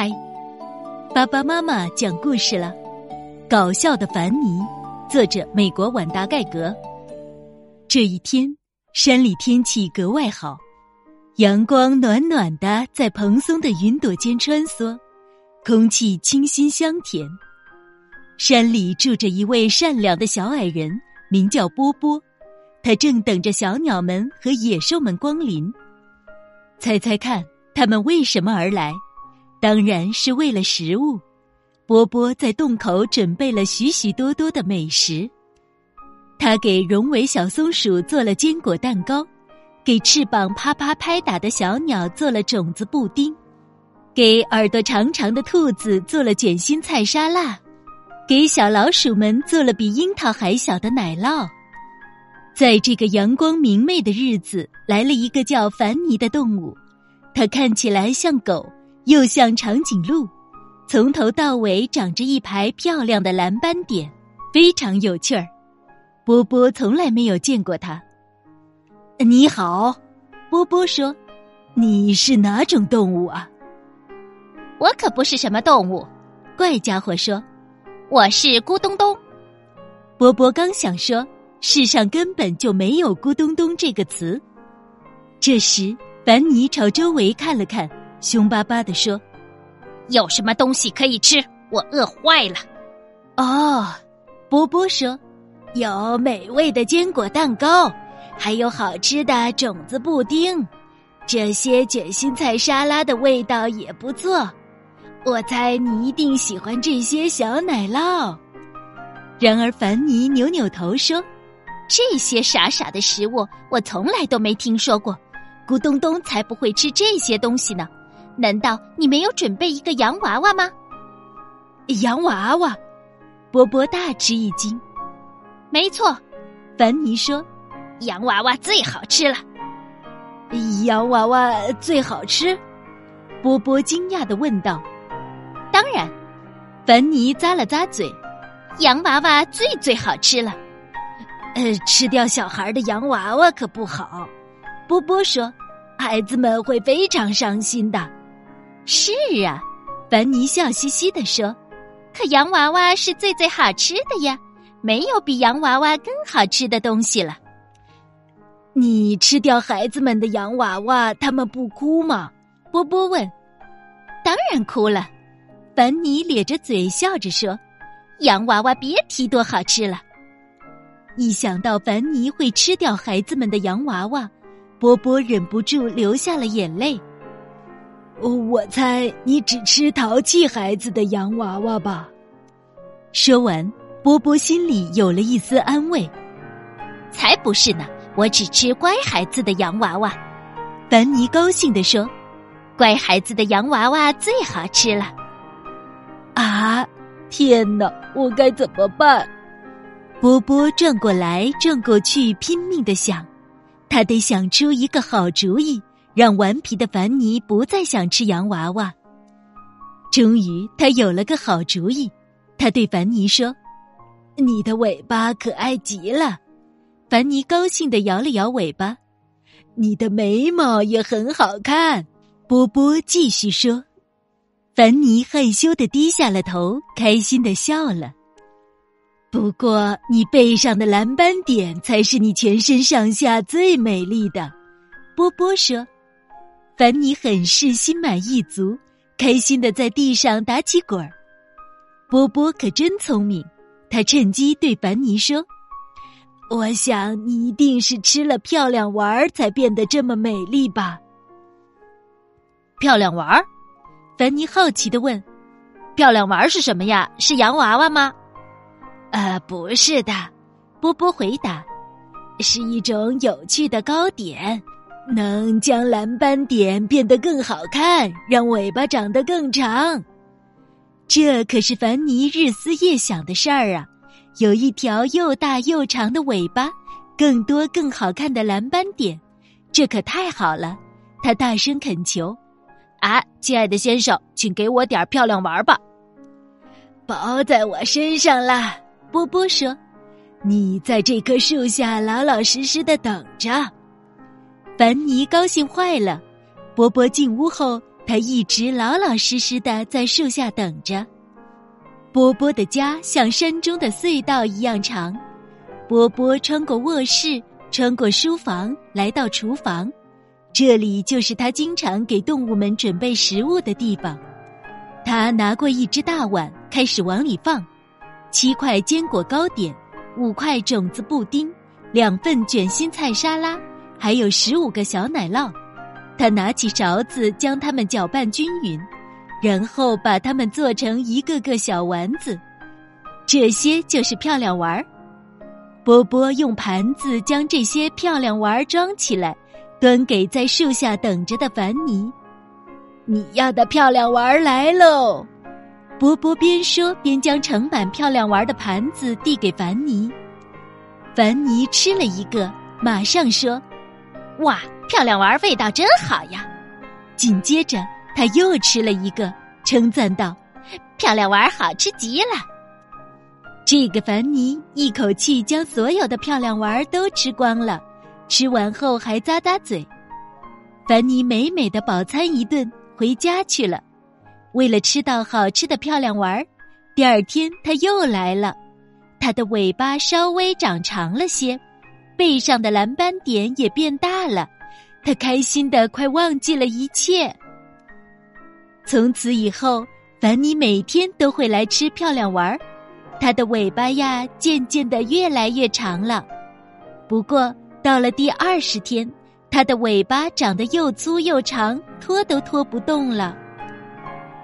开。爸爸妈妈讲故事了，搞笑的凡尼，作者美国晚达盖格。这一天，山里天气格外好，阳光暖暖的在蓬松的云朵间穿梭，空气清新香甜。山里住着一位善良的小矮人，名叫波波，他正等着小鸟们和野兽们光临。猜猜看，他们为什么而来？当然是为了食物。波波在洞口准备了许许多多的美食。他给荣尾小松鼠做了坚果蛋糕，给翅膀啪啪拍打的小鸟做了种子布丁，给耳朵长长的兔子做了卷心菜沙拉，给小老鼠们做了比樱桃还小的奶酪。在这个阳光明媚的日子，来了一个叫凡尼的动物。它看起来像狗，又像长颈鹿，从头到尾长着一排漂亮的蓝斑点，非常有趣儿。波波从来没有见过它。你好，波波说：“你是哪种动物啊？”我可不是什么动物，怪家伙说：“我是咕咚咚。”波波刚想说。世上根本就没有“咕咚咚”这个词。这时，凡尼朝周围看了看，凶巴巴地说：“有什么东西可以吃？我饿坏了。”哦，波波说：“有美味的坚果蛋糕，还有好吃的种子布丁，这些卷心菜沙拉的味道也不错。我猜你一定喜欢这些小奶酪。”然而，凡尼扭扭头说。这些傻傻的食物，我从来都没听说过。咕咚咚才不会吃这些东西呢！难道你没有准备一个洋娃娃吗？洋娃娃，波波大吃一惊。没错，凡尼说：“洋娃娃最好吃了。”洋娃娃最好吃？波波惊讶的问道。“当然。”凡尼咂了咂嘴，“洋娃娃最最好吃了。”呃，吃掉小孩的洋娃娃可不好，波波说，孩子们会非常伤心的。是啊，凡尼笑嘻嘻的说，可洋娃娃是最最好吃的呀，没有比洋娃娃更好吃的东西了。你吃掉孩子们的洋娃娃，他们不哭吗？波波问。当然哭了，凡尼咧着嘴笑着说，洋娃娃别提多好吃了。一想到凡尼会吃掉孩子们的洋娃娃，波波忍不住流下了眼泪。我猜你只吃淘气孩子的洋娃娃吧。说完，波波心里有了一丝安慰。才不是呢，我只吃乖孩子的洋娃娃。凡尼高兴地说：“乖孩子的洋娃娃最好吃了。”啊！天哪，我该怎么办？波波转过来转过去，拼命的想，他得想出一个好主意，让顽皮的凡尼不再想吃洋娃娃。终于，他有了个好主意。他对凡尼说：“你的尾巴可爱极了。”凡尼高兴的摇了摇尾巴。“你的眉毛也很好看。”波波继续说。凡尼害羞的低下了头，开心的笑了。不过，你背上的蓝斑点才是你全身上下最美丽的。波波说：“凡尼很是心满意足，开心的在地上打起滚儿。”波波可真聪明，他趁机对凡尼说：“我想你一定是吃了漂亮丸儿才变得这么美丽吧？”漂亮丸儿，凡尼好奇的问：“漂亮丸儿是什么呀？是洋娃娃吗？”呃，不是的，波波回答，是一种有趣的糕点，能将蓝斑点变得更好看，让尾巴长得更长。这可是凡尼日思夜想的事儿啊！有一条又大又长的尾巴，更多更好看的蓝斑点，这可太好了！他大声恳求：“啊，亲爱的先生，请给我点漂亮玩吧！”包在我身上啦！波波说：“你在这棵树下老老实实的等着。”凡尼高兴坏了。波波进屋后，他一直老老实实的在树下等着。波波的家像山中的隧道一样长，波波穿过卧室，穿过书房，来到厨房，这里就是他经常给动物们准备食物的地方。他拿过一只大碗，开始往里放七块坚果糕点，五块种子布丁，两份卷心菜沙拉，还有十五个小奶酪。他拿起勺子，将它们搅拌均匀，然后把它们做成一个个小丸子。这些就是漂亮丸儿。波波用盘子将这些漂亮丸儿装起来，端给在树下等着的凡尼。你要的漂亮丸儿来喽！波波边说边将盛满漂亮丸儿的盘子递给凡尼。凡尼吃了一个，马上说：“哇！”漂亮丸味道真好呀！紧接着他又吃了一个，称赞道：“漂亮丸好吃极了。”这个凡尼一口气将所有的漂亮丸都吃光了，吃完后还咂咂嘴。凡尼美美的饱餐一顿，回家去了。为了吃到好吃的漂亮丸，第二天他又来了。他的尾巴稍微长长了些，背上的蓝斑点也变大了。他开心的快忘记了一切。从此以后，凡尼每天都会来吃漂亮丸儿。它的尾巴呀，渐渐的越来越长了。不过到了第二十天，它的尾巴长得又粗又长，拖都拖不动了。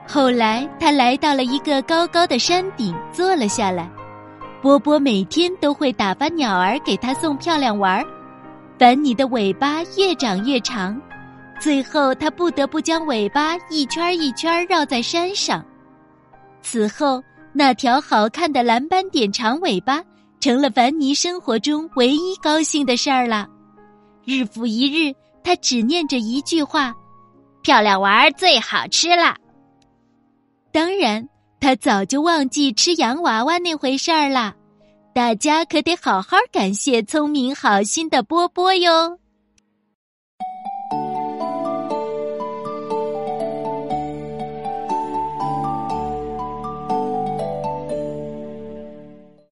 后来，他来到了一个高高的山顶，坐了下来。波波每天都会打发鸟儿给他送漂亮丸儿。凡尼的尾巴越长越长，最后他不得不将尾巴一圈一圈绕在山上。此后，那条好看的蓝斑点长尾巴成了凡尼生活中唯一高兴的事儿了。日复一日，他只念着一句话：“漂亮丸最好吃了。”当然，他早就忘记吃洋娃娃那回事儿了。大家可得好好感谢聪明好心的波波哟。